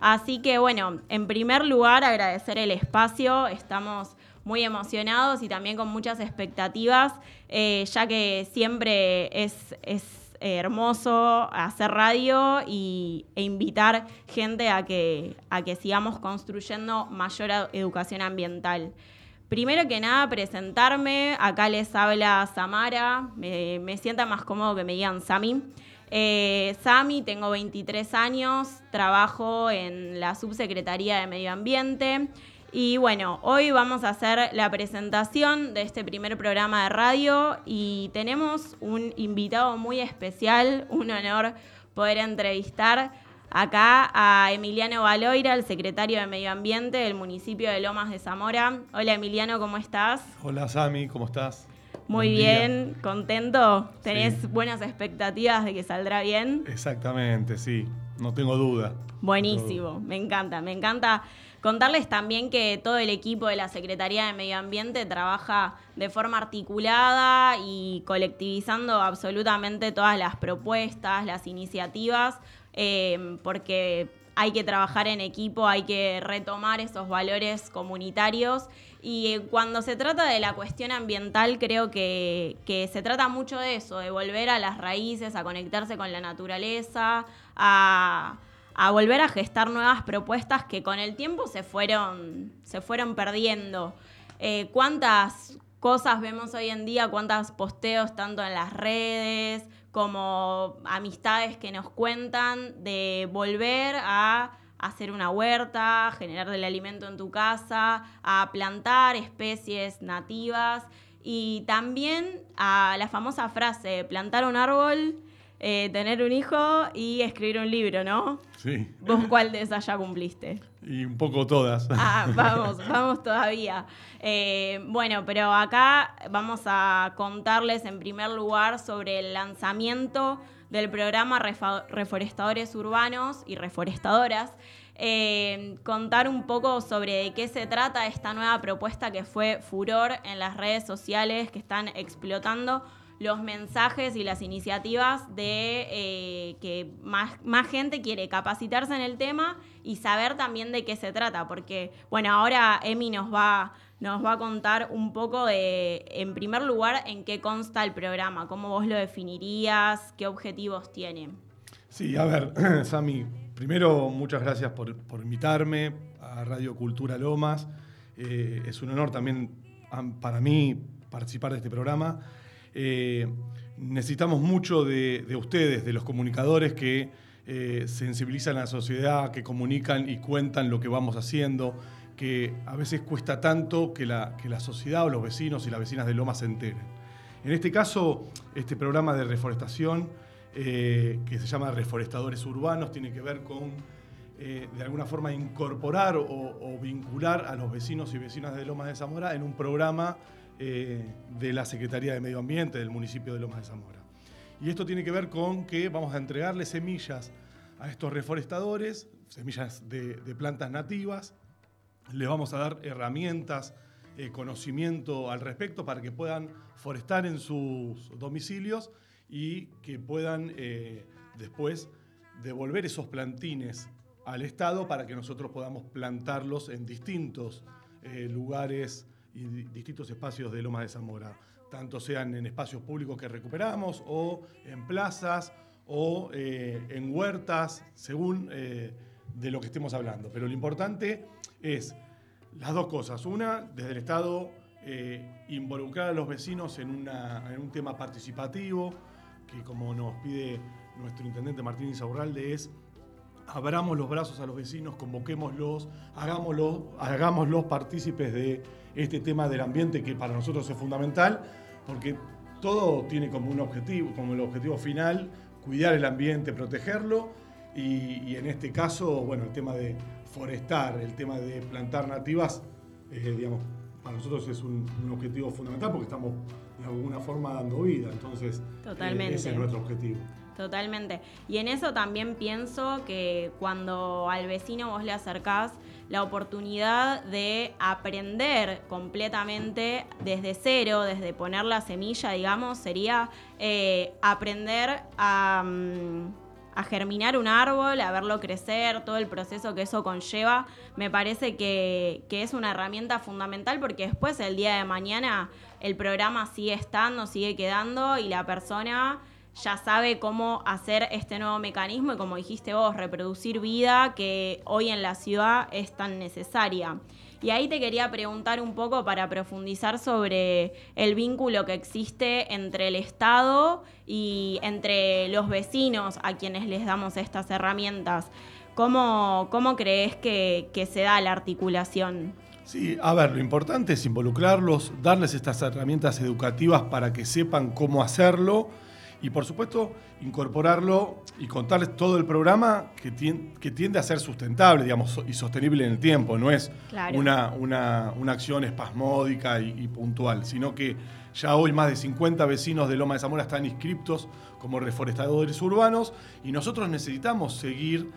Así que bueno, en primer lugar agradecer el espacio, estamos muy emocionados y también con muchas expectativas, eh, ya que siempre es, hermoso hacer radio y, e invitar gente a que, a que sigamos construyendo mayor educación ambiental. Primero que nada, presentarme. Acá les habla Samara. Me, me sienta más cómodo que me digan Sami. Eh, Sami, tengo 23 años, trabajo en la Subsecretaría de Medio Ambiente. Y bueno, hoy vamos a hacer la presentación de este primer programa de radio y tenemos un invitado muy especial, un honor poder entrevistar acá a Emiliano Valoira, el secretario de Medio Ambiente del municipio de Lomas de Zamora. Hola Emiliano, ¿cómo estás? Hola Sami, ¿cómo estás? Muy bien, contento. ¿Tenés buenas expectativas de que saldrá bien? Exactamente, sí, no tengo duda. Buenísimo, me encanta, me encanta Contarles también que todo el equipo de la Secretaría de Medio Ambiente trabaja de forma articulada y colectivizando absolutamente todas las propuestas, las iniciativas, eh, porque hay que trabajar en equipo, hay que retomar esos valores comunitarios. Y cuando se trata de la cuestión ambiental, creo que, se trata mucho de eso, de volver a las raíces, a conectarse con la naturaleza, a, a volver a gestar nuevas propuestas que con el tiempo se fueron, se fueron perdiendo. Eh, ¿Cuántas cosas vemos hoy en día? ¿Cuántos posteos tanto en las redes como amistades que nos cuentan de volver a hacer una huerta, generar el alimento en tu casa, a plantar especies nativas y también a la famosa frase, plantar un árbol eh, tener un hijo y escribir un libro, ¿no? Sí. ¿Vos cuál de esas ya cumpliste? Y un poco todas. Ah, vamos, vamos todavía. Eh, bueno, pero acá vamos a contarles en primer lugar sobre el lanzamiento del programa Reforestadores Urbanos y Reforestadoras. Eh, contar un poco sobre de qué se trata esta nueva propuesta que fue furor en las redes sociales que están explotando los mensajes y las iniciativas de eh, que más, más gente quiere capacitarse en el tema y saber también de qué se trata, porque, bueno, ahora Emi nos va, nos va a contar un poco de, en primer lugar, en qué consta el programa, cómo vos lo definirías, qué objetivos tiene. Sí, a ver, Sami, primero muchas gracias por, invitarme a Radio Cultura Lomas. Eh, es un honor también para mí participar de este programa. Eh, necesitamos mucho de, ustedes, de los comunicadores que eh, sensibilizan a la sociedad, que comunican y cuentan lo que vamos haciendo, que a veces cuesta tanto que la, que la sociedad o los vecinos y las vecinas de Loma se enteren. En este caso, este programa de reforestación, eh, que se llama Reforestadores Urbanos, tiene que ver con de alguna forma incorporar o, o, vincular a los vecinos y vecinas de Lomas de Zamora en un programa eh, de la Secretaría de Medio Ambiente del municipio de Lomas de Zamora. Y esto tiene que ver con que vamos a entregarle semillas a estos reforestadores, semillas de, plantas nativas, les vamos a dar herramientas, eh, conocimiento al respecto para que puedan forestar en sus domicilios y que puedan eh, después devolver esos plantines al Estado para que nosotros podamos plantarlos en distintos lugares y distintos espacios de Lomas de Zamora, tanto sean en espacios públicos que recuperamos o en plazas o eh, en huertas, según eh, de lo que estemos hablando. Pero lo importante es las dos cosas. Una, desde el Estado, eh, involucrar a los vecinos en, en, un tema participativo, que como nos pide nuestro intendente Martín Isaurralde es abramos los brazos a los vecinos, convoquémoslos, hagámoslos, partícipes de este tema del ambiente que para nosotros es fundamental, porque todo tiene como un objetivo, como el objetivo final, cuidar el ambiente, protegerlo, y, en este caso, bueno, el tema de forestar, el tema de plantar nativas, eh, digamos, para nosotros es un, objetivo fundamental porque estamos de alguna forma dando vida, entonces eh, ese es nuestro objetivo. Totalmente. Y en eso también pienso que cuando al vecino vos le acercás la oportunidad de aprender completamente desde cero, desde poner la semilla, digamos, sería eh, aprender a, mm, germinar un árbol, a verlo crecer, todo el proceso que eso conlleva, me parece que, es una herramienta fundamental porque después el día de mañana el programa sigue estando, sigue quedando y la persona ya sabe cómo hacer este nuevo mecanismo y como dijiste vos, reproducir vida que hoy en la ciudad es tan necesaria. Y ahí te quería preguntar un poco para profundizar sobre el vínculo que existe entre el Estado y entre los vecinos a quienes les damos estas herramientas. ¿Cómo, cómo crees que, que se da la articulación? Sí, a ver, lo importante es involucrarlos, darles estas herramientas educativas para que sepan cómo hacerlo y por supuesto incorporarlo y contarles todo el programa que tiende, que tiende a ser sustentable digamos, y sostenible en el tiempo. No es una, una, una, acción espasmódica y, puntual, sino que ya hoy más de 50 vecinos de Loma de Zamora están inscriptos como reforestadores urbanos y nosotros necesitamos seguir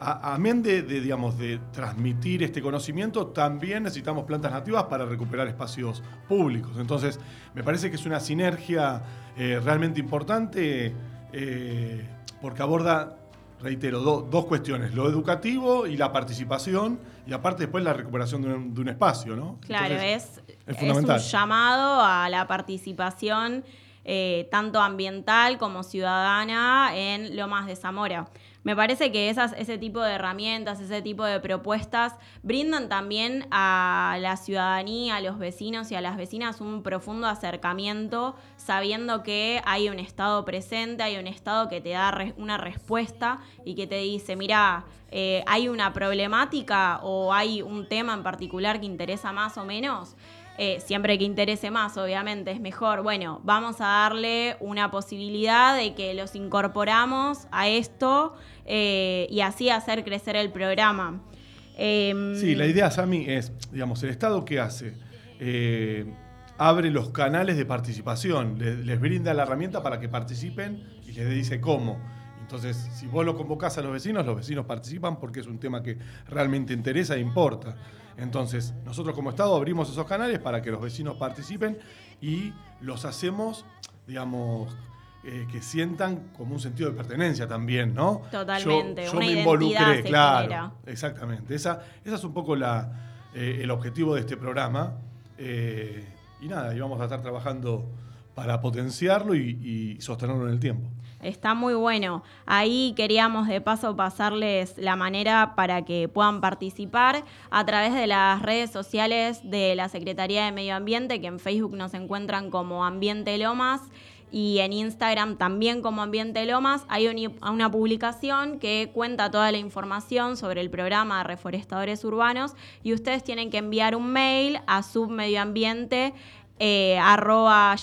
amén de, digamos, de transmitir este conocimiento, también necesitamos plantas nativas para recuperar espacios públicos. Entonces, me parece que es una sinergia eh, realmente importante eh, porque aborda, reitero, dos cuestiones, lo educativo y la participación, y aparte después la recuperación de un, espacio, ¿no? Claro, es, es, un llamado a la participación eh, tanto ambiental como ciudadana en Lomas de Zamora. Me parece que esas, ese tipo de herramientas, ese tipo de propuestas brindan también a la ciudadanía, a los vecinos y a las vecinas un profundo acercamiento, sabiendo que hay un Estado presente, hay un Estado que te da una respuesta y que te dice, mira, eh, hay una problemática o hay un tema en particular que interesa más o menos. Eh, siempre que interese más, obviamente, es mejor. Bueno, vamos a darle una posibilidad de que los incorporamos a esto eh, y así hacer crecer el programa. Em, sí, la idea, Sami, es, digamos, el Estado qué hace? Eh, abre los canales de participación, les, brinda la herramienta para que participen y les dice cómo. Entonces, si vos lo convocás a los vecinos, los vecinos participan porque es un tema que realmente interesa e importa. Entonces, nosotros como Estado abrimos esos canales para que los vecinos participen y los hacemos, digamos, eh, que sientan como un sentido de pertenencia también, ¿no? Totalmente, yo, me involucré, claro. Exactamente. Esa, esa es un poco la, eh, el objetivo de este programa. Eh, y nada, y vamos a estar trabajando para potenciarlo y, y sostenerlo en el tiempo. Está muy bueno. Ahí queríamos de paso pasarles la manera para que puedan participar a través de las redes sociales de la Secretaría de Medio Ambiente, que en Facebook nos encuentran como Ambiente Lomas y en Instagram también como Ambiente Lomas hay una publicación que cuenta toda la información sobre el programa de reforestadores urbanos y ustedes tienen que enviar un mail a submedioambiente eh,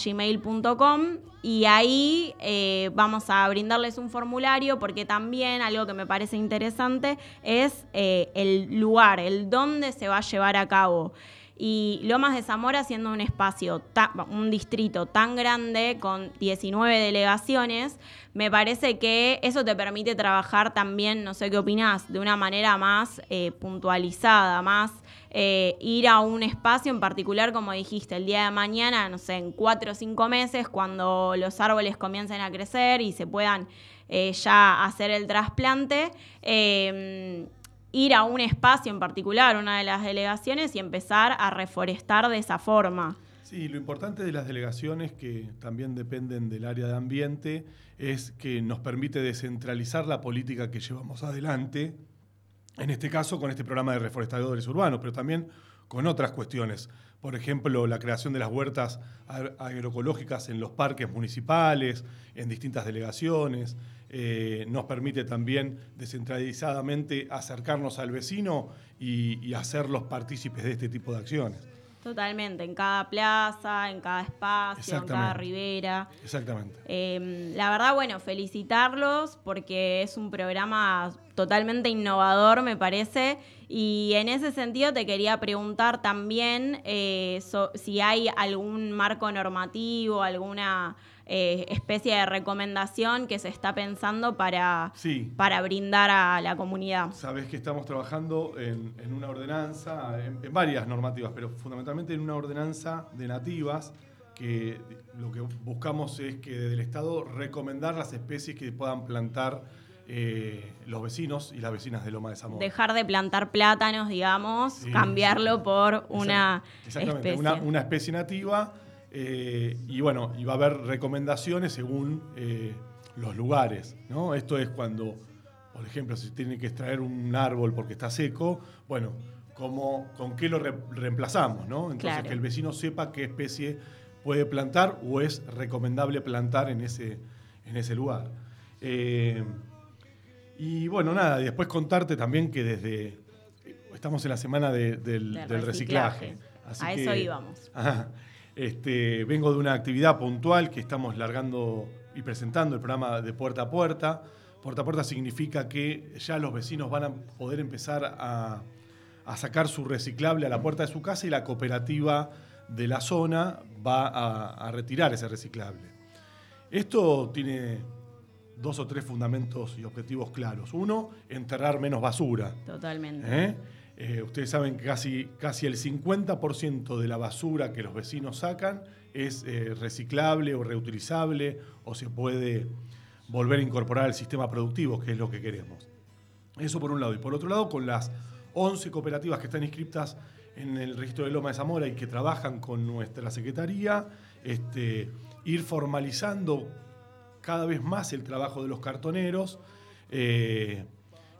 gmail.com y ahí eh, vamos a brindarles un formulario porque también algo que me parece interesante es eh, el lugar, el dónde se va a llevar a cabo. Y Lomas de Zamora siendo un espacio, un distrito tan grande con 19 delegaciones, me parece que eso te permite trabajar también, no sé qué opinás, de una manera más eh, puntualizada, más eh, ir a un espacio en particular, como dijiste, el día de mañana, no sé, en cuatro o cinco meses, cuando los árboles comiencen a crecer y se puedan eh, ya hacer el trasplante ir a un espacio en particular, una de las delegaciones, y empezar a reforestar de esa forma. Sí, lo importante de las delegaciones, que también dependen del área de ambiente, es que nos permite descentralizar la política que llevamos adelante, en este caso con este programa de reforestadores urbanos, pero también con otras cuestiones. Por ejemplo, la creación de las huertas agroecológicas en los parques municipales, en distintas delegaciones, eh, nos permite también descentralizadamente acercarnos al vecino y, hacerlos partícipes de este tipo de acciones. Totalmente, en cada plaza, en cada espacio, en cada ribera. Exactamente. Em, la verdad, bueno, felicitarlos porque es un programa totalmente innovador, me parece. Y en ese sentido te quería preguntar también eh, si hay algún marco normativo, alguna eh, especie de recomendación que se está pensando para, para brindar a la comunidad. Sabes que estamos trabajando en, una ordenanza, en, varias normativas, pero fundamentalmente en una ordenanza de nativas que lo que buscamos es que desde el Estado recomendar las especies que puedan plantar eh, los vecinos y las vecinas de Loma de Zamora. Dejar de plantar plátanos, digamos, cambiarlo por una Exactamente, especie. Una, una especie nativa. eh, y bueno, y va a haber recomendaciones según eh, los lugares. ¿no? Esto es cuando, por ejemplo, si tiene que extraer un árbol porque está seco, bueno, ¿cómo, ¿con qué lo re- reemplazamos? ¿no? Entonces, Claro. que el vecino sepa qué especie puede plantar o es recomendable plantar en ese, en ese lugar. Eh, y bueno, nada, y después contarte también que desde. Estamos en la semana de- del, Del del reciclaje. reciclaje. Así A eso íbamos. Ajá. Este, vengo de una actividad puntual que estamos largando y presentando el programa de puerta a puerta. Puerta a puerta significa que ya los vecinos van a poder empezar a, a sacar su reciclable a la puerta de su casa y la cooperativa de la zona va a, a retirar ese reciclable. Esto tiene dos o tres fundamentos y objetivos claros. Uno, enterrar menos basura. Totalmente. ¿Eh? Eh, ustedes saben que casi, casi el 50% de la basura que los vecinos sacan es eh, reciclable o reutilizable o se puede volver a incorporar al sistema productivo, que es lo que queremos. Eso por un lado. Y por otro lado, con las 11 cooperativas que están inscritas en el registro de Loma de Zamora y que trabajan con nuestra secretaría, este, ir formalizando cada vez más el trabajo de los cartoneros. eh,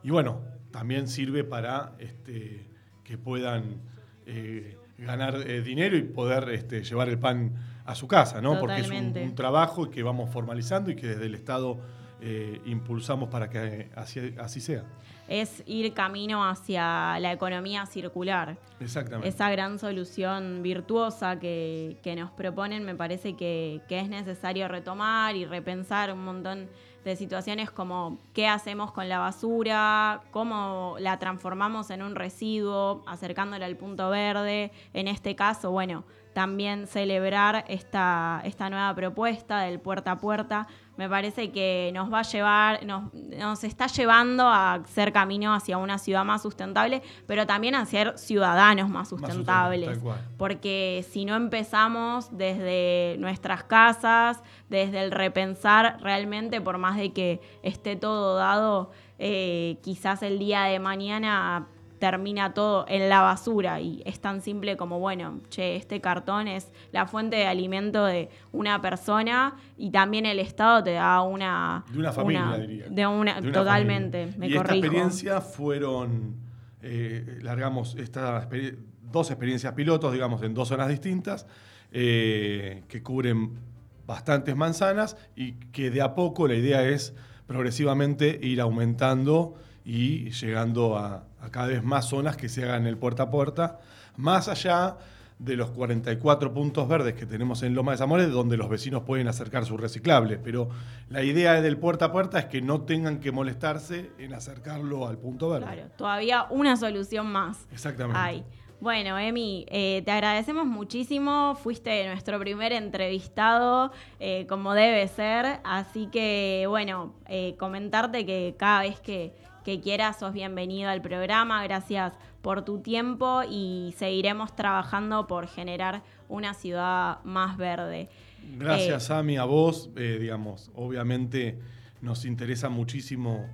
y bueno, también sirve para este, que puedan eh, ganar eh, dinero y poder este, llevar el pan a su casa, ¿no? Porque es un, un trabajo que vamos formalizando y que desde el Estado eh, impulsamos para que así, así sea. Es ir camino hacia la economía circular. Exactamente. Esa gran solución virtuosa que, que nos proponen me parece que, que es necesario retomar y repensar un montón de situaciones como qué hacemos con la basura, cómo la transformamos en un residuo, acercándola al punto verde. En este caso, bueno, también celebrar esta, esta nueva propuesta del puerta a puerta. Me parece que nos va a llevar, nos, nos está llevando a ser camino hacia una ciudad más sustentable, pero también a ser ciudadanos más sustentable, sustentables. Porque si no empezamos desde nuestras casas, desde el repensar realmente, por más de que esté todo dado, eh, quizás el día de mañana termina todo en la basura y es tan simple como, bueno, che, este cartón es la fuente de alimento de una persona y también el Estado te da una... De una familia, diría. De una, De una totalmente, familia. me y corrijo. esta experiencia fueron, eh, largamos estas exper- dos experiencias pilotos, digamos, en dos zonas distintas, eh, que cubren bastantes manzanas y que de a poco la idea es progresivamente ir aumentando y llegando a, a cada vez más zonas que se hagan el puerta a puerta, más allá de los 44 puntos verdes que tenemos en Loma de Zamora, donde los vecinos pueden acercar su reciclable. Pero la idea del puerta a puerta es que no tengan que molestarse en acercarlo al punto verde. Claro, todavía una solución más. Exactamente. Hay. Bueno, Emi, eh, te agradecemos muchísimo. Fuiste nuestro primer entrevistado, eh, como debe ser. Así que, bueno, eh, comentarte que cada vez que, que quieras sos bienvenido al programa. Gracias por tu tiempo y seguiremos trabajando por generar una ciudad más verde. Gracias, Eh, Sami, a vos. eh, digamos, obviamente nos interesa muchísimo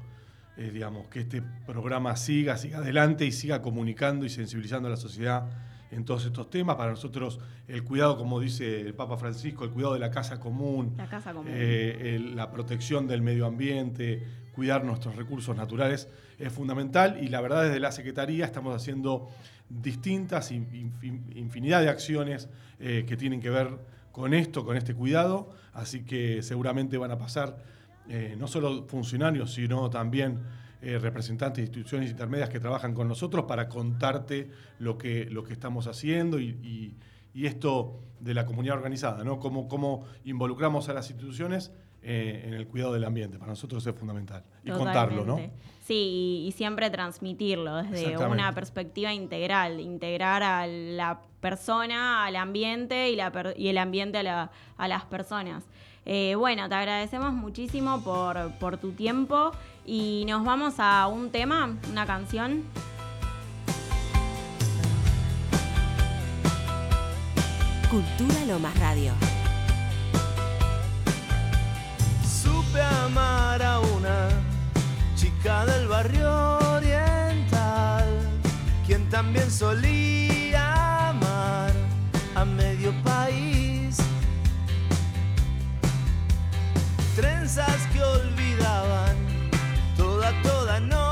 eh, digamos, que este programa siga, siga adelante y siga comunicando y sensibilizando a la sociedad en todos estos temas. Para nosotros, el cuidado, como dice el Papa Francisco, el cuidado de la casa común, La casa común. eh, el- la protección del medio ambiente, cuidar nuestros recursos naturales es fundamental y la verdad desde la Secretaría estamos haciendo distintas in- infin- infinidad de acciones eh, que tienen que ver con esto, con este cuidado, así que seguramente van a pasar eh, no solo funcionarios, sino también eh, representantes de instituciones intermedias que trabajan con nosotros para contarte lo que, lo que estamos haciendo y, y- y esto de la comunidad organizada, ¿no? Cómo, cómo involucramos a las instituciones eh, en el cuidado del ambiente. Para nosotros es fundamental. Y contarlo, ¿no? Sí, y, y siempre transmitirlo desde una perspectiva integral, integrar a la persona, al ambiente y, la per- y el ambiente a, la- a las personas. Eh, bueno, te agradecemos muchísimo por, por tu tiempo y nos vamos a un tema, una canción. Cultura Lomas Radio. Supe amar a una chica del barrio oriental, quien también solía amar a medio país. Trenzas que olvidaban I know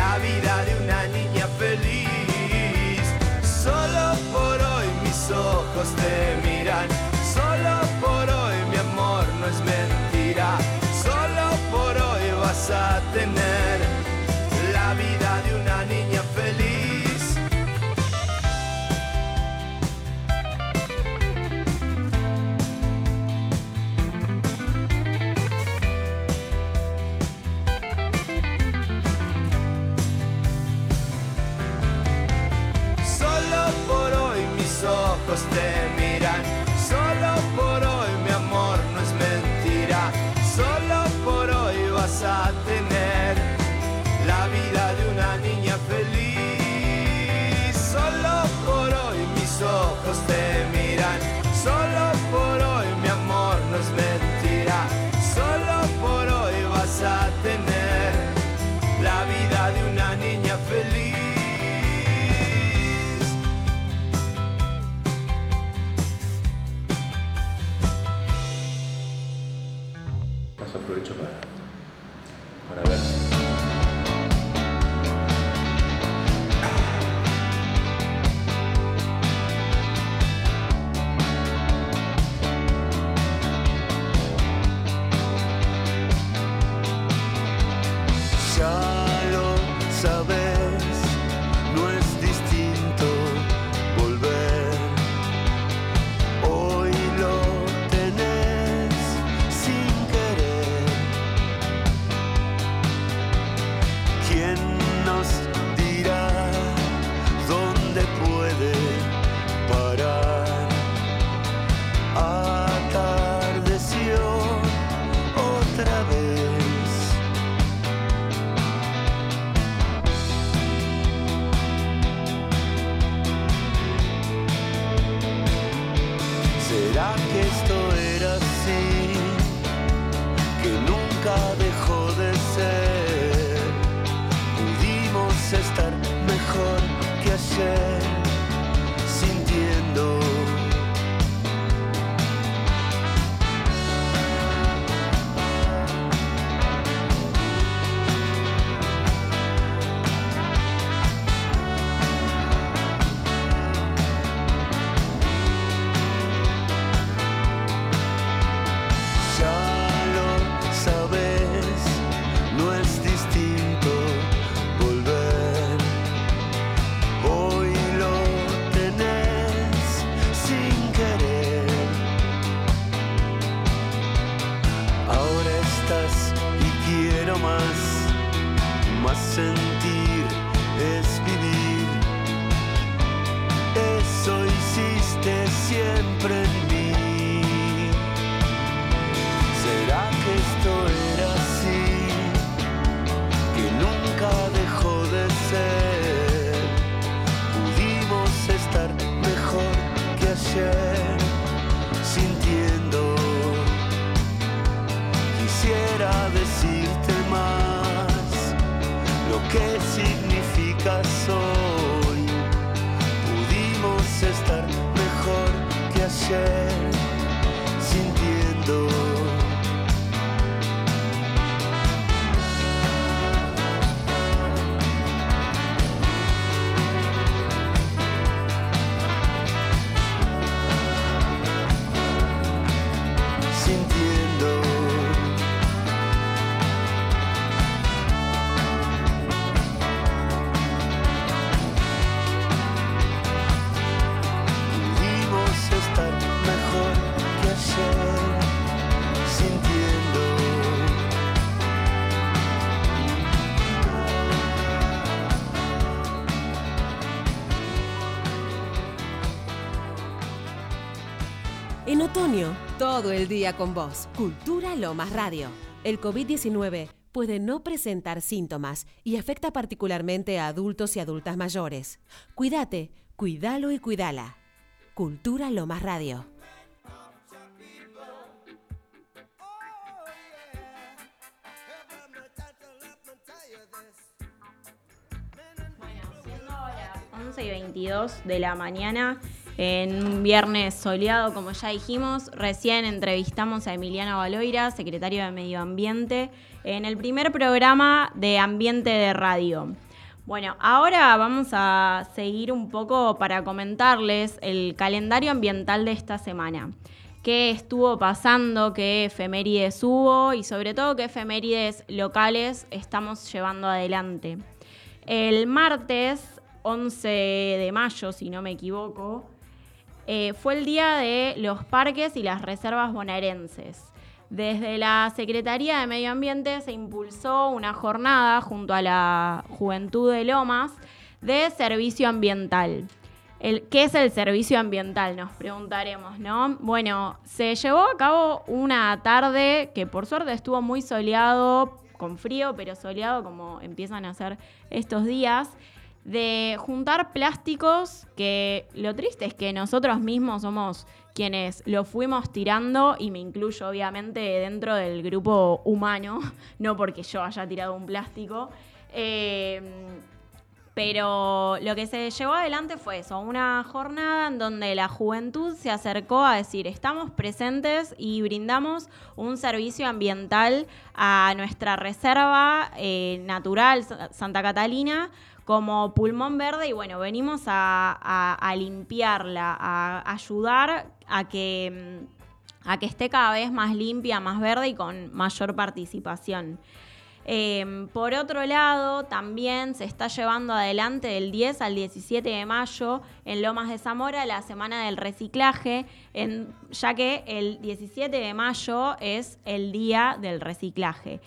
la vida de una niña feliz. Solo por hoy mis ojos te miran, solo por hoy mi amor no es mentira, solo por hoy vas a tener. pastel. share. Con vos. Cultura Lomas Radio. El COVID-19 puede no presentar síntomas y afecta particularmente a adultos y adultas mayores. Cuídate, cuídalo y cuídala. Cultura Lomas Radio. Siendo las 11 y 22 de la mañana, en un viernes soleado, como ya dijimos, recién entrevistamos a Emiliano Baloira, secretario de Medio Ambiente, en el primer programa de Ambiente de Radio. Bueno, ahora vamos a seguir un poco para comentarles el calendario ambiental de esta semana. ¿Qué estuvo pasando? ¿Qué efemérides hubo? Y sobre todo, ¿qué efemérides locales estamos llevando adelante? El martes 11 de mayo, si no me equivoco, eh, fue el día de los parques y las reservas bonaerenses. Desde la Secretaría de Medio Ambiente se impulsó una jornada junto a la Juventud de Lomas de servicio ambiental. El, ¿Qué es el servicio ambiental? Nos preguntaremos, ¿no? Bueno, se llevó a cabo una tarde que por suerte estuvo muy soleado, con frío, pero soleado como empiezan a ser estos días, de juntar plásticos que lo triste es que nosotros mismos somos quienes lo fuimos tirando y me incluyo obviamente dentro del grupo humano, no porque yo haya tirado un plástico. Eh, pero lo que se llevó adelante fue eso, una jornada en donde la juventud se acercó a decir, estamos presentes y brindamos un servicio ambiental a nuestra reserva eh, natural Sa- Santa Catalina como pulmón verde y bueno, venimos a, limpiarla, a ayudar a que, mm, a que esté cada vez más limpia, más verde y con mayor participación. Eh, por otro lado, también se está llevando adelante del 10 al 17 de mayo en Lomas de Zamora la Semana del Reciclaje, en- ya que el 17 de mayo es el Día del Reciclaje.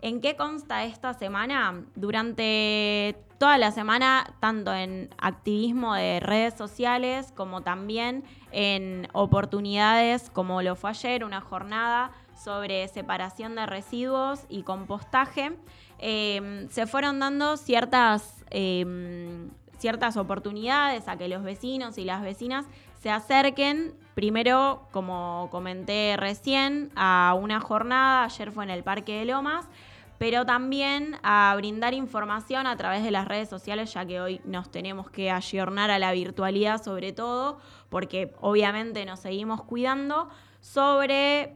¿En qué consta esta semana? Durante toda la semana, tanto en activismo de redes sociales como también en oportunidades como lo fue ayer, una jornada sobre separación de residuos y compostaje, eh, se fueron dando ciertas, eh, ciertas oportunidades a que los vecinos y las vecinas se acerquen, primero, como comenté recién, a una jornada, ayer fue en el Parque de Lomas, pero también a brindar información a través de las redes sociales, ya que hoy nos tenemos que ayornar a la virtualidad sobre todo, porque obviamente nos seguimos cuidando, sobre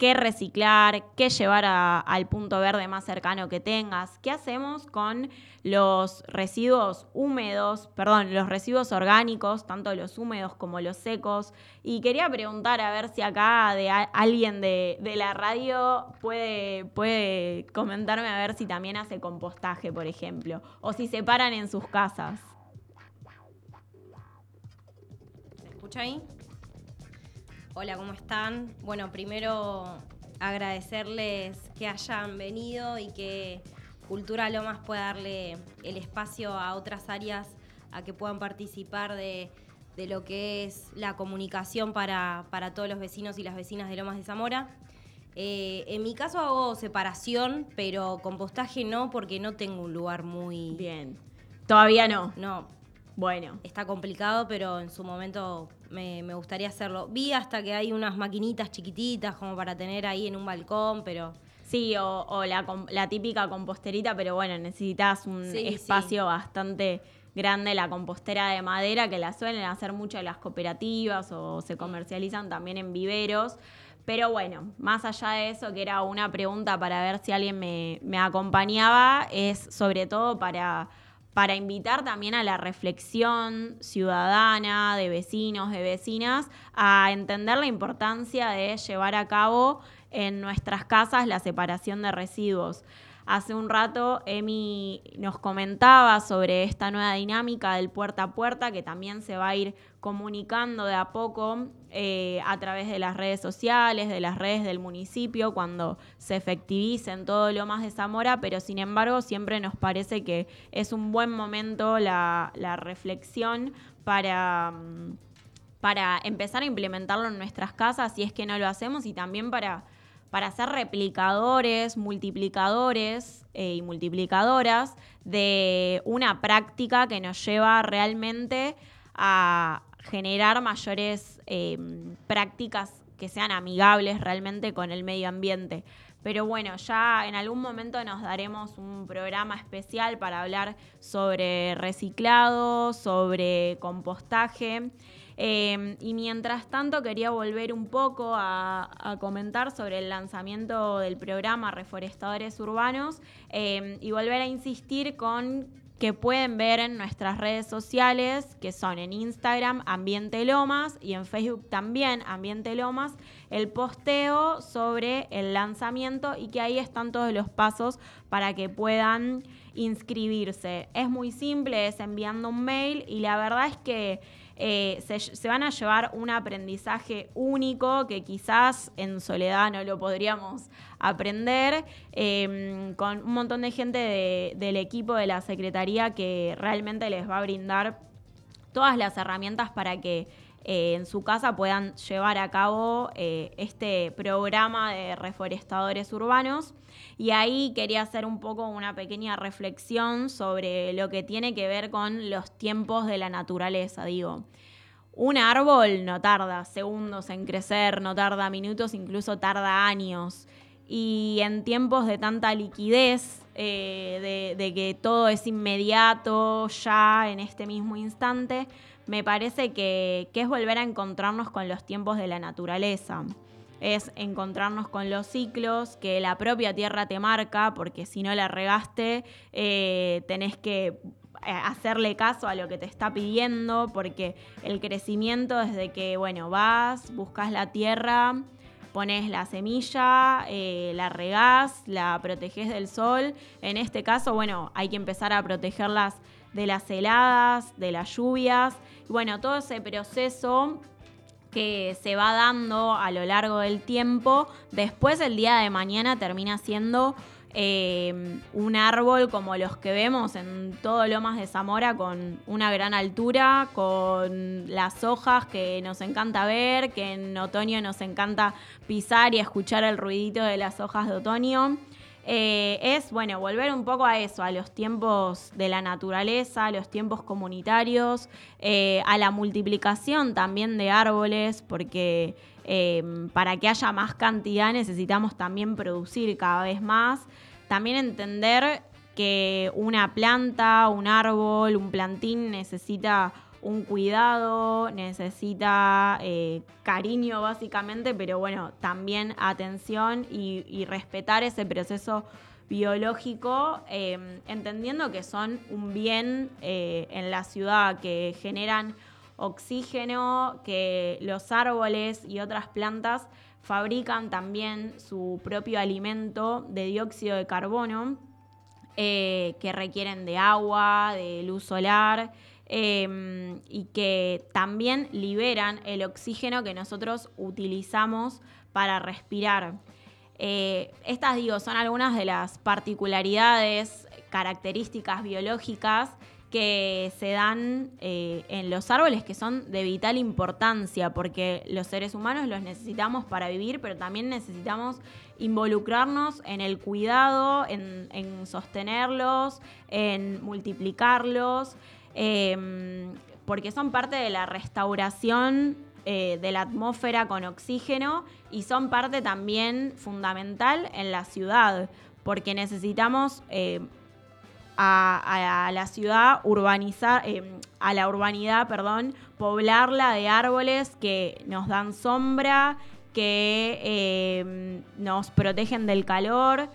qué reciclar, qué llevar al punto verde más cercano que tengas, qué hacemos con los residuos húmedos, perdón, los residuos orgánicos, tanto los húmedos como los secos. Y quería preguntar a ver si acá alguien de, de la radio puede, puede comentarme a ver si también hace compostaje, por ejemplo, o si separan en sus casas. ¿Se escucha ahí? Hola, ¿cómo están? Bueno, primero agradecerles que hayan venido y que Cultura Lomas pueda darle el espacio a otras áreas a que puedan participar de, de lo que es la comunicación para, para todos los vecinos y las vecinas de Lomas de Zamora. Eh, en mi caso hago separación, pero compostaje no, porque no tengo un lugar muy... Bien. Todavía no. No, Bueno. está complicado, pero en su momento me, me gustaría hacerlo. Vi hasta que hay unas maquinitas chiquititas como para tener ahí en un balcón, pero Sí, o, o la, la típica composterita, pero bueno, necesitas un Sí, espacio bastante grande la compostera de madera, que la suelen hacer mucho las cooperativas o se comercializan también en viveros. Pero bueno, más allá de eso, que era una pregunta para ver si alguien me, me acompañaba, es sobre todo para, para invitar también a la reflexión ciudadana de vecinos, de vecinas, a entender la importancia de llevar a cabo en nuestras casas la separación de residuos. Hace un rato Emi nos comentaba sobre esta nueva dinámica del puerta a puerta que también se va a ir comunicando de a poco eh, a través de las redes sociales, de las redes del municipio, cuando se efectivice en todo lo más de Zamora, pero sin embargo siempre nos parece que es un buen momento la, reflexión para... para empezar a implementarlo en nuestras casas si es que no lo hacemos y también para para ser replicadores, multiplicadores eh, y multiplicadoras de una práctica que nos lleva realmente a generar mayores em, prácticas que sean amigables realmente con el medio ambiente. Pero bueno, ya en algún momento nos daremos un programa especial para hablar sobre reciclado, sobre compostaje. Em, y mientras tanto quería volver un poco a, comentar sobre el lanzamiento del programa Reforestadores Urbanos em, y volver a insistir con que pueden ver en nuestras redes sociales, que son en Instagram Ambiente Lomas y en Facebook también Ambiente Lomas, el posteo sobre el lanzamiento y que ahí están todos los pasos para que puedan inscribirse. Es muy simple, es enviando un mail y la verdad es que eh, se, van a llevar un aprendizaje único que quizás en soledad no lo podríamos aprender, em, con un montón de gente del equipo de la Secretaría que realmente les va a brindar todas las herramientas para que eh, en su casa puedan llevar a cabo eh, este programa de reforestadores urbanos. Y ahí quería hacer un poco una pequeña reflexión sobre lo que tiene que ver con los tiempos de la naturaleza. Digo, un árbol no tarda segundos en crecer, no tarda minutos, incluso tarda años. Y en tiempos de tanta liquidez, eh, de, que todo es inmediato, ya en este mismo instante, me parece que, es volver a encontrarnos con los tiempos de la naturaleza es encontrarnos con los ciclos que la propia tierra te marca, porque si no la regaste, eh, tenés que eh, hacerle caso a lo que te está pidiendo, porque el crecimiento desde que, bueno, vas, buscas la tierra, pones la semilla, eh, la regás, la proteges del sol. En este caso, bueno, hay que empezar a protegerlas de las heladas, de las lluvias. Bueno, todo ese proceso que se va dando a lo largo del tiempo, después el día de mañana termina siendo eh, un árbol como los que vemos en todo Lomas de Zamora con una gran altura, con las hojas que nos encanta ver, que en otoño nos encanta pisar y escuchar el ruidito de las hojas de otoño. Eh, es, bueno, volver un poco a eso, a los tiempos de la naturaleza, a los tiempos comunitarios, eh, a la multiplicación también de árboles, porque eh, para que haya más cantidad necesitamos también producir cada vez más. También entender que una planta, un árbol, un plantín necesita un cuidado, necesita eh, cariño básicamente, pero bueno, también atención y, respetar ese proceso biológico, em, entendiendo que son un bien eh, en la ciudad, que generan oxígeno, que los árboles y otras plantas fabrican también su propio alimento de dióxido de carbono, eh, que requieren de agua, de luz solar Em, y que también liberan el oxígeno que nosotros utilizamos para respirar. Eh, estas, digo, son algunas de las particularidades, características biológicas que se dan eh, en los árboles que son de vital importancia, porque los seres humanos los necesitamos para vivir, pero también necesitamos involucrarnos en el cuidado, en sostenerlos, en multiplicarlos. Em, porque son parte de la restauración eh, de la atmósfera con oxígeno y son parte también fundamental en la ciudad, porque necesitamos eh, a, la ciudad, urbanizar, eh, a la urbanidad, perdón, poblarla de árboles que nos dan sombra, que eh, nos protegen del calor,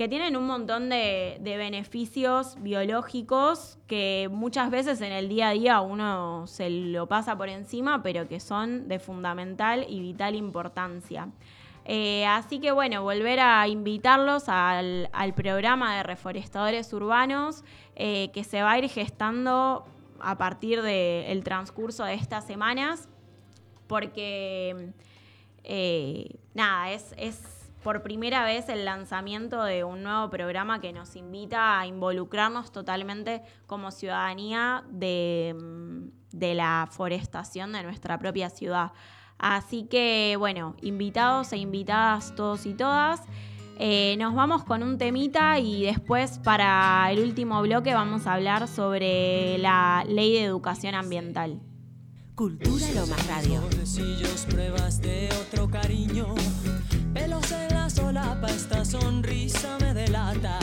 que tienen un montón de, beneficios biológicos que muchas veces en el día a día uno se lo pasa por encima, pero que son de fundamental y vital importancia. Eh, así que bueno, volver a invitarlos al, programa de reforestadores urbanos eh, que se va a ir gestando a partir del transcurso de estas semanas, porque eh, nada, es, por primera vez el lanzamiento de un nuevo programa que nos invita a involucrarnos totalmente como ciudadanía de, de la forestación de nuestra propia ciudad. Así que, bueno, invitados e invitadas todos y todas. Eh, nos vamos con un temita y después para el último bloque vamos a hablar sobre la ley de educación ambiental. Cultura más Radio. pruebas de otro cariño. Pelos en la solapa, esta sonrisa me delata.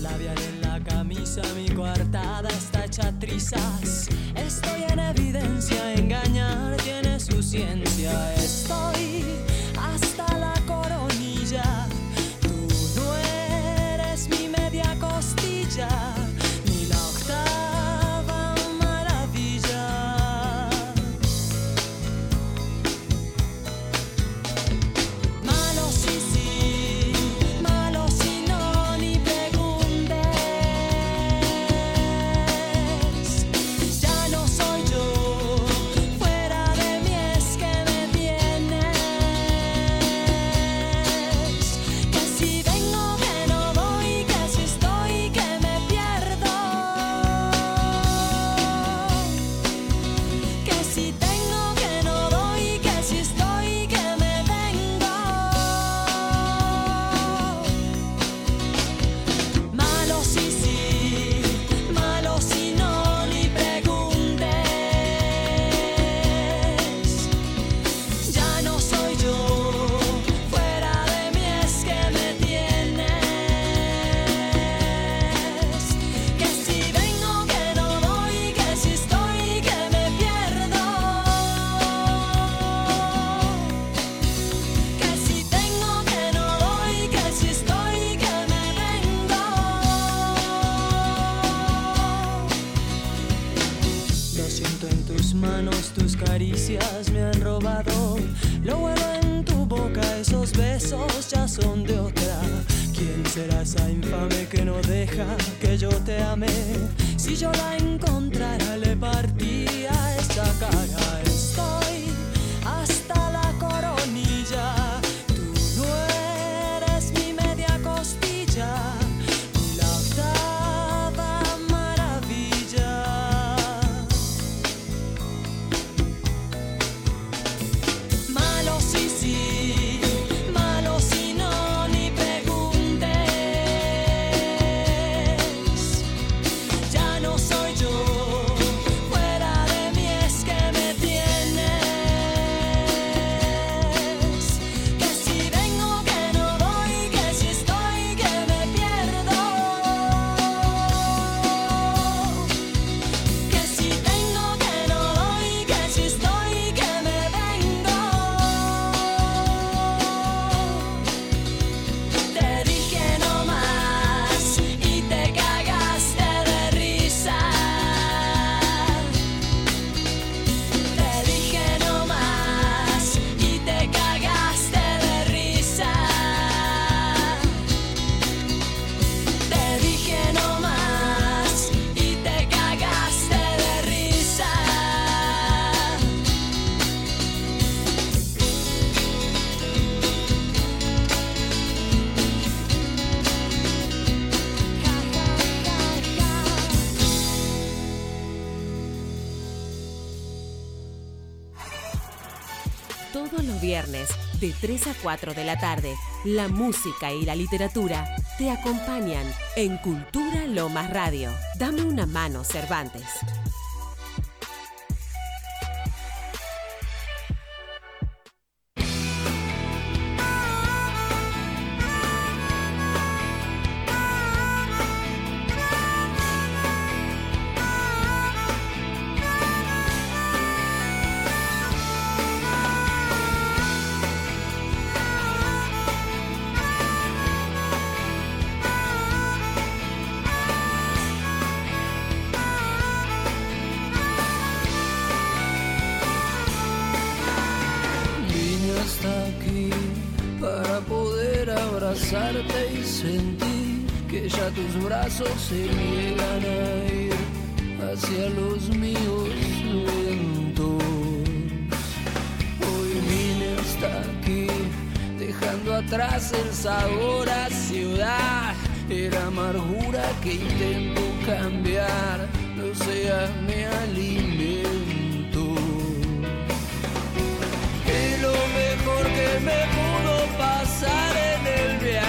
Labial en la camisa, mi coartada está hecha trizas. Estoy en evidencia, engañar tiene su ciencia. Estoy hasta la 3 a 4 de la tarde, la música y la literatura te acompañan en Cultura Lomas Radio. Dame una mano, Cervantes. dejando atrás el sabor a ciudad y la amargura que intento cambiar, no seas mi alimento. Y lo mejor que me pudo pasar en el viaje.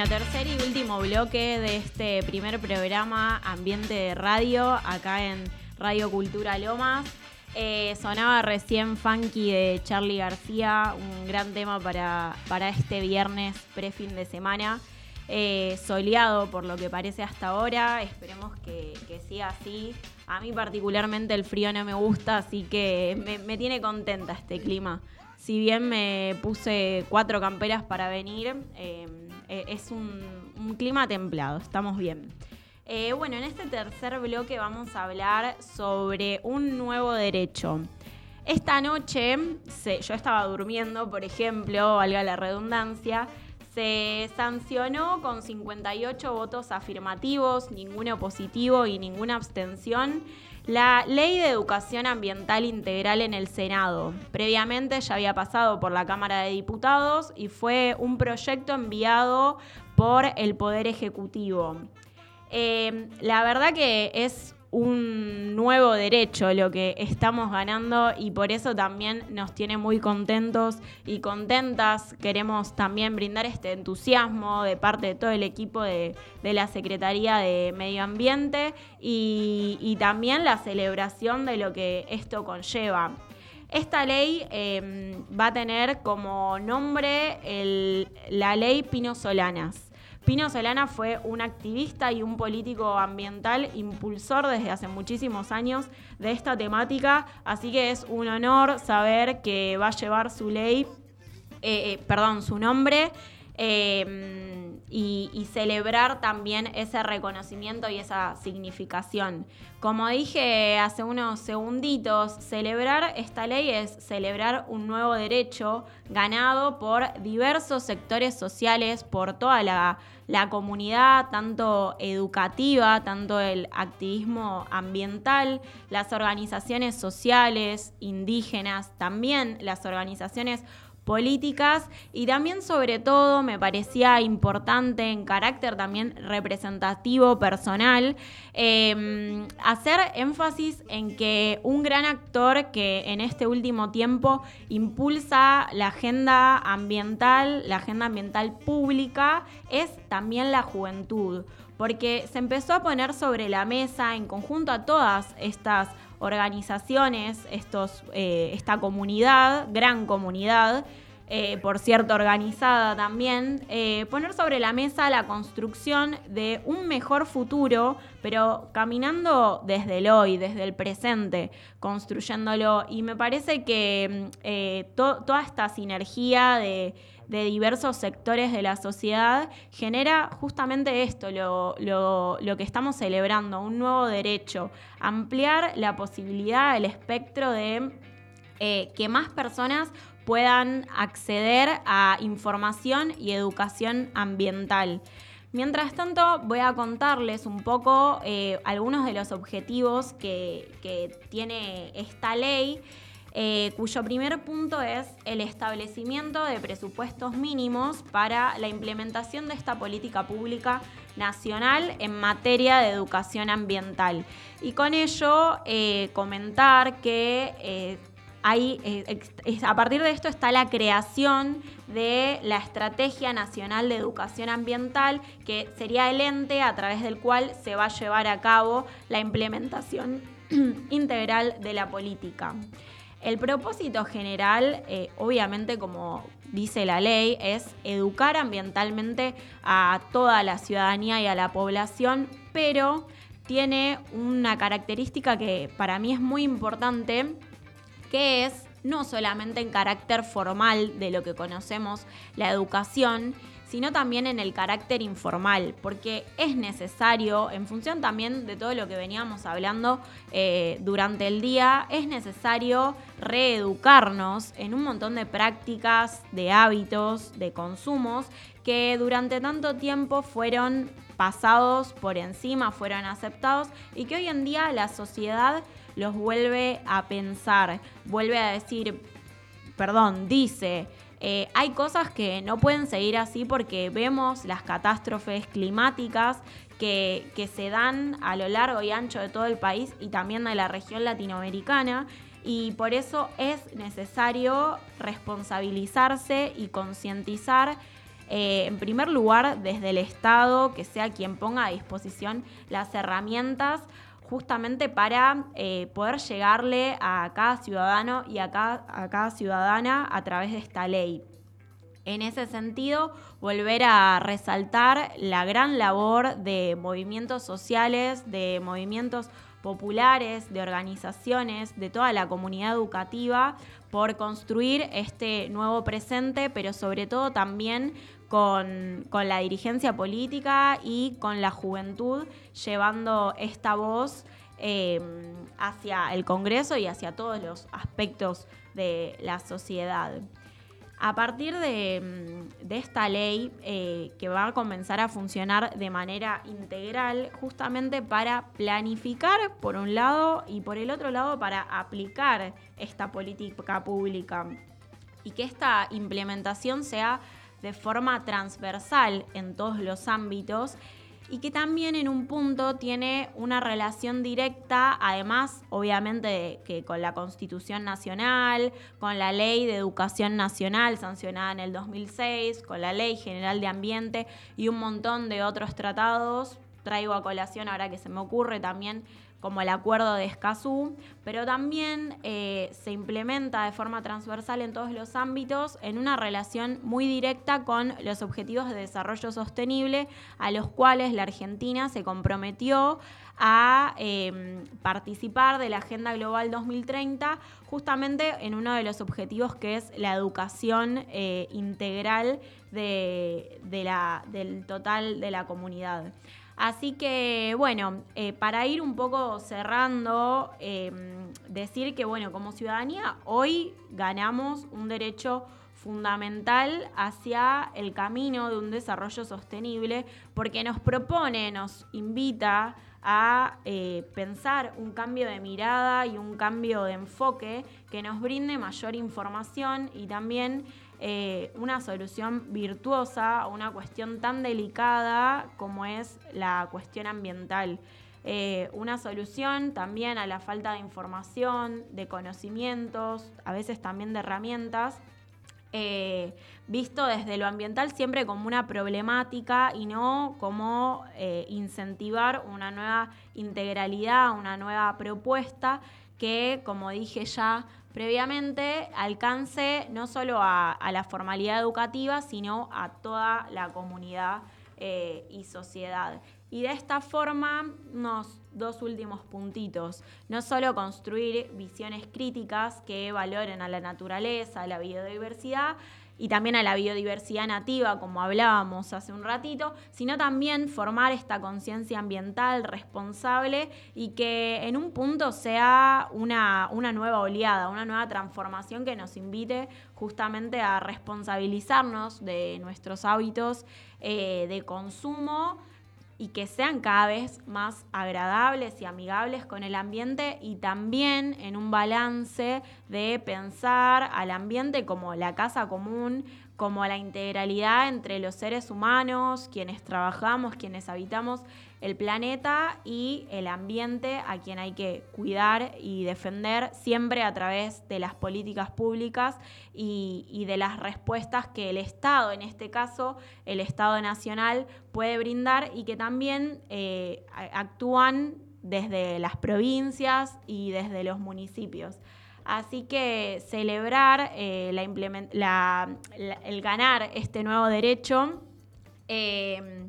Bueno, tercer y último bloque de este primer programa Ambiente de Radio, acá en Radio Cultura Lomas. Eh, sonaba recién Funky de Charlie García, un gran tema para, para este viernes pre-fin de semana. Eh, soleado por lo que parece hasta ahora, esperemos que, que, siga así. A mí particularmente el frío no me gusta, así que me, tiene contenta este clima. Si bien me puse cuatro camperas para venir, eh, eh, es un, clima templado, estamos bien. Eh, bueno, en este tercer bloque vamos a hablar sobre un nuevo derecho. Esta noche, yo estaba durmiendo, por ejemplo, valga la redundancia, se sancionó con 58 votos afirmativos, ninguno positivo y ninguna abstención la Ley de Educación Ambiental Integral en el Senado. Previamente ya había pasado por la Cámara de Diputados y fue un proyecto enviado por el Poder Ejecutivo. Eh, la verdad que es un nuevo derecho lo que estamos ganando y por eso también nos tiene muy contentos y contentas. Queremos también brindar este entusiasmo de parte de todo el equipo de, de la Secretaría de Medio Ambiente y, también la celebración de lo que esto conlleva. Esta ley eh, va a tener como nombre la ley Pino Solanas. Pino Solana fue un activista y un político ambiental impulsor desde hace muchísimos años de esta temática, así que es un honor saber que va a llevar su ley, eh, eh, perdón, su nombre. Eh, y, celebrar también ese reconocimiento y esa significación. Como dije hace unos segunditos, celebrar esta ley es celebrar un nuevo derecho ganado por diversos sectores sociales, por toda la, la comunidad, tanto educativa, tanto el activismo ambiental, las organizaciones sociales, indígenas, también las organizaciones políticas y también sobre todo me parecía importante en carácter también representativo personal eh, hacer énfasis en que un gran actor que en este último tiempo impulsa la agenda ambiental, la agenda ambiental pública, es también la juventud, porque se empezó a poner sobre la mesa en conjunto a todas estas organizaciones, estos, eh, esta comunidad, gran comunidad, eh, por cierto organizada también, eh, poner sobre la mesa la construcción de un mejor futuro, pero caminando desde el hoy, desde el presente, construyéndolo. Y me parece que mm, to toda esta sinergia de, de, diversos sectores de la sociedad genera justamente esto, lo, lo, lo que estamos celebrando, un nuevo derecho, ampliar la posibilidad, el espectro de que más personas puedan acceder a información y educación ambiental. Mientras tanto, voy a contarles un poco eh, algunos de los objetivos que, que tiene esta ley, eh, cuyo primer punto es el establecimiento de presupuestos mínimos para la implementación de esta política pública nacional en materia de educación ambiental. Y con ello eh, comentar que eh, eh, a partir de esto está la creación de la Estrategia Nacional de Educación Ambiental, que sería el ente a través del cual se va a llevar a cabo la implementación integral de la política. El propósito general, eh, obviamente como dice la ley, es educar ambientalmente a toda la ciudadanía y a la población, pero tiene una característica que para mí es muy importante, que es no solamente en carácter formal de lo que conocemos la educación, sino también en el carácter informal, porque es necesario, en función también de todo lo que veníamos hablando eh, durante el día, es necesario reeducarnos en un montón de prácticas, de hábitos, de consumos que durante tanto tiempo fueron pasados por encima, fueron aceptados y que hoy en día la sociedad los vuelve a pensar, vuelve a decir, perdón, dice, eh, hay cosas que no pueden seguir así porque vemos las catástrofes climáticas que, se dan a lo largo y ancho de todo el país y también de la región latinoamericana. Y por eso es necesario responsabilizarse y concientizar eh, en primer lugar, desde el Estado, que sea quien ponga a disposición las herramientas justamente para eh, poder llegarle a cada ciudadano y a cada, ciudadana a través de esta ley. En ese sentido, volver a resaltar la gran labor de movimientos sociales, de movimientos populares, de organizaciones, de toda la comunidad educativa, por construir este nuevo presente, pero sobre todo también con, la dirigencia política y con la juventud llevando esta voz em, hacia el Congreso y hacia todos los aspectos de la sociedad. A partir de, mm, esta ley eh, que va a comenzar a funcionar de manera integral, justamente para planificar por un lado y por el otro lado para aplicar esta política pública y que esta implementación sea de forma transversal en todos los ámbitos y que también en un punto tiene una relación directa, además obviamente que con la Constitución Nacional, con la Ley de Educación Nacional sancionada en el 2006, con la Ley General de Ambiente y un montón de otros tratados. Traigo a colación ahora que se me ocurre también como el acuerdo de Escazú, pero también eh, se implementa de forma transversal en todos los ámbitos en una relación muy directa con los objetivos de desarrollo sostenible a los cuales la Argentina se comprometió a em, participar de la Agenda Global 2030 justamente en uno de los objetivos que es la educación eh, integral del total de la comunidad. Así que, bueno, eh, para ir un poco cerrando, em, decir que, bueno, como ciudadanía, hoy ganamos un derecho fundamental hacia el camino de un desarrollo sostenible, porque nos propone, nos invita a eh, pensar un cambio de mirada y un cambio de enfoque que nos brinde mayor información y también eh, una solución virtuosa a una cuestión tan delicada como es la cuestión ambiental. Eh, una solución también a la falta de información, de conocimientos, a veces también de herramientas, eh, visto desde lo ambiental siempre como una problemática y no como incentivar una nueva integralidad, una nueva propuesta que, como dije ya, previamente alcance no solo a, la formalidad educativa, sino a toda la comunidad eh, y sociedad. Y de esta forma, unos dos últimos puntitos. No solo construir visiones críticas que valoren a la naturaleza, a la biodiversidad, y también a la biodiversidad nativa, como hablábamos hace un ratito, sino también formar esta conciencia ambiental responsable y que en un punto sea una, nueva oleada, una nueva transformación que nos invite justamente a responsabilizarnos de nuestros hábitos eh, de consumo y que sean cada vez más agradables y amigables con el ambiente y también en un balance de pensar al ambiente como la casa común, como la integralidad entre los seres humanos, quienes trabajamos, quienes habitamos el planeta y el ambiente a quien hay que cuidar y defender siempre a través de las políticas públicas y, de las respuestas que el Estado, en este caso el Estado Nacional, puede brindar y que también eh, actúan desde las provincias y desde los municipios. Así que celebrar eh, el ganar este nuevo derecho eh,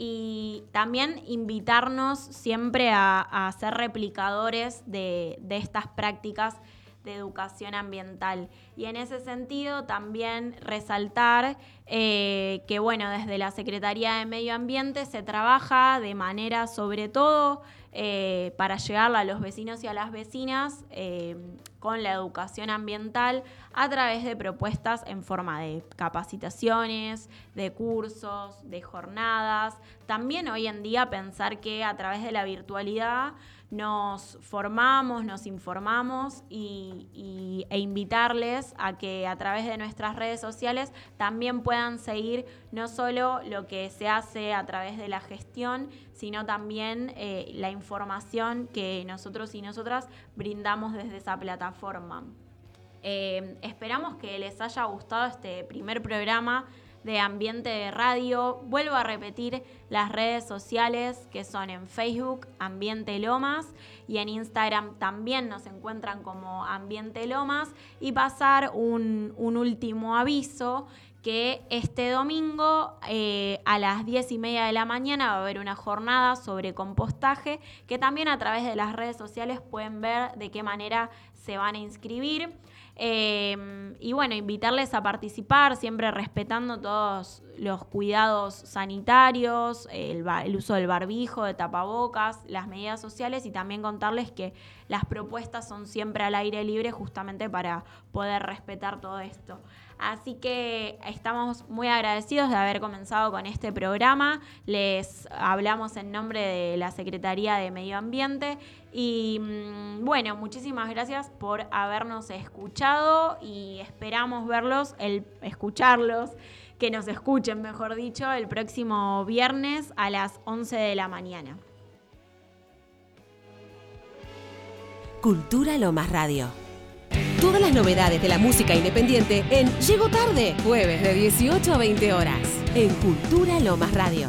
y también invitarnos siempre a, ser replicadores de, estas prácticas de educación ambiental. Y en ese sentido también resaltar eh, que, bueno, desde la Secretaría de Medio Ambiente se trabaja de manera sobre todo eh, para llegar a los vecinos y a las vecinas eh, con la educación ambiental a través de propuestas en forma de capacitaciones, de cursos, de jornadas. También hoy en día pensar que a través de la virtualidad nos formamos, nos informamos y, e invitarles a que a través de nuestras redes sociales también puedan seguir no solo lo que se hace a través de la gestión, sino también eh, la información que nosotros y nosotras brindamos desde esa plataforma. Eh, esperamos que les haya gustado este primer programa de Ambiente de Radio. Vuelvo a repetir las redes sociales que son en Facebook Ambiente Lomas y en Instagram también nos encuentran como Ambiente Lomas y pasar un, último aviso que este domingo eh, a las 10 y media de la mañana va a haber una jornada sobre compostaje que también a través de las redes sociales pueden ver de qué manera se van a inscribir. Em, y bueno, invitarles a participar, siempre respetando todos los cuidados sanitarios, el, el, uso del barbijo, de tapabocas, las medidas sociales y también contarles que las propuestas son siempre al aire libre justamente para poder respetar todo esto. Así que estamos muy agradecidos de haber comenzado con este programa. Les hablamos en nombre de la Secretaría de Medio Ambiente y mm, bueno, muchísimas gracias por habernos escuchado y esperamos verlos, el, escucharlos, que nos escuchen, mejor dicho, el próximo viernes a las 11 de la mañana. Cultura Lomas Radio. Todas las novedades de la música independiente en Llego Tarde, jueves de 18 a 20 horas, en Cultura Lomas Radio.